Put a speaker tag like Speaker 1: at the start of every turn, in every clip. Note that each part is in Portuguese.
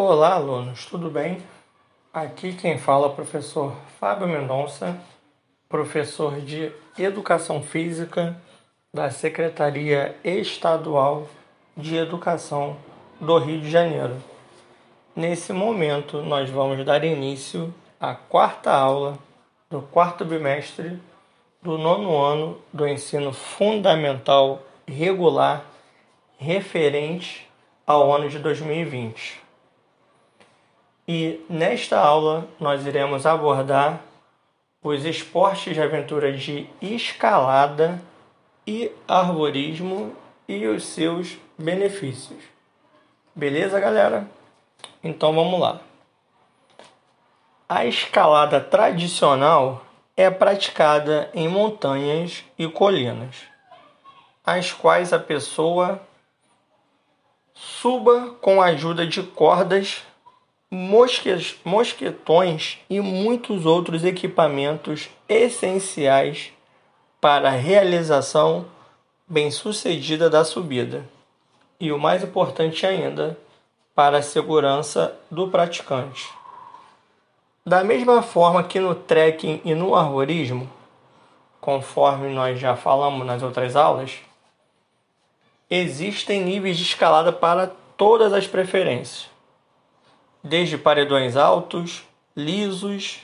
Speaker 1: Olá, alunos, tudo bem? Aqui quem fala é o professor Fábio Mendonça, professor de Educação Física da Secretaria Estadual de Educação do Rio de Janeiro. Nesse momento, nós vamos dar início à quarta aula do quarto bimestre do nono ano do ensino fundamental regular referente ao ano de 2020 e nesta aula nós iremos abordar os esportes de aventura de escalada e arborismo e os seus benefícios. Beleza, galera? Então vamos lá. A escalada tradicional é praticada em montanhas e colinas, as quais a pessoa suba com a ajuda de cordas mosques, mosquetões e muitos outros equipamentos essenciais para a realização bem-sucedida da subida. E o mais importante ainda, para a segurança do praticante. Da mesma forma que no trekking e no arborismo, conforme nós já falamos nas outras aulas, existem níveis de escalada para todas as preferências desde paredões altos, lisos,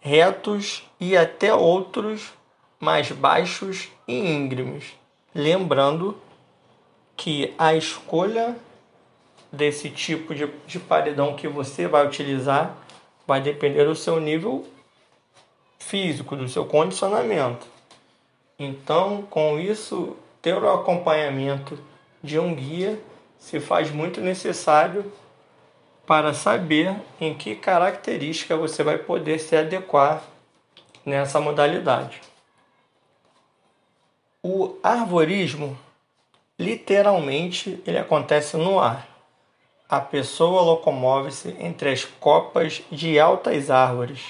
Speaker 1: retos e até outros mais baixos e íngremes. Lembrando que a escolha desse tipo de, de paredão que você vai utilizar vai depender do seu nível físico, do seu condicionamento. Então, com isso, ter o acompanhamento de um guia se faz muito necessário para saber em que característica você vai poder se adequar nessa modalidade. O arborismo, literalmente, ele acontece no ar. A pessoa locomove-se entre as copas de altas árvores,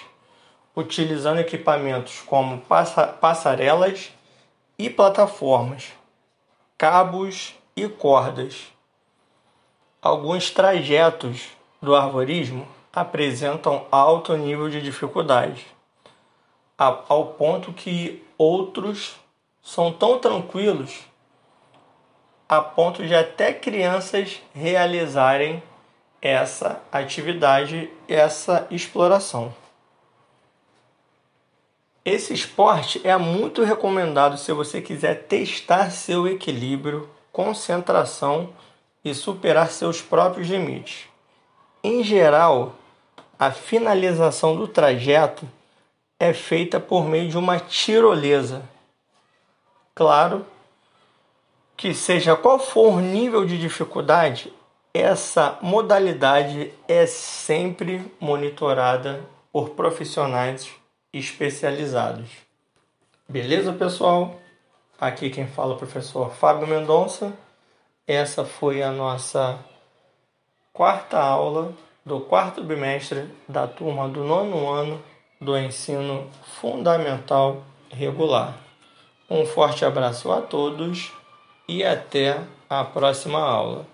Speaker 1: utilizando equipamentos como passarelas e plataformas, cabos e cordas. Alguns trajetos do arborismo apresentam alto nível de dificuldade, ao ponto que outros são tão tranquilos a ponto de até crianças realizarem essa atividade, essa exploração. Esse esporte é muito recomendado se você quiser testar seu equilíbrio, concentração e superar seus próprios limites. Em geral, a finalização do trajeto é feita por meio de uma tirolesa. Claro que, seja qual for o nível de dificuldade, essa modalidade é sempre monitorada por profissionais especializados. Beleza, pessoal? Aqui quem fala é o professor Fábio Mendonça. Essa foi a nossa quarta aula do quarto bimestre da turma do nono ano do ensino fundamental regular. Um forte abraço a todos e até a próxima aula.